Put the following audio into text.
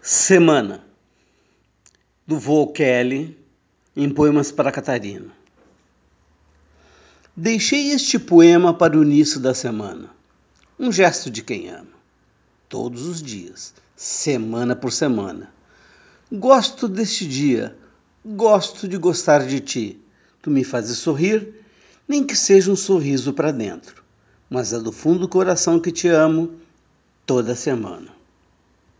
Semana do vô Kelly em Poemas para Catarina. Deixei este poema para o início da semana. Um gesto de quem ama. Todos os dias, semana por semana. Gosto deste dia, gosto de gostar de ti. Tu me fazes sorrir, nem que seja um sorriso para dentro, mas é do fundo do coração que te amo toda semana.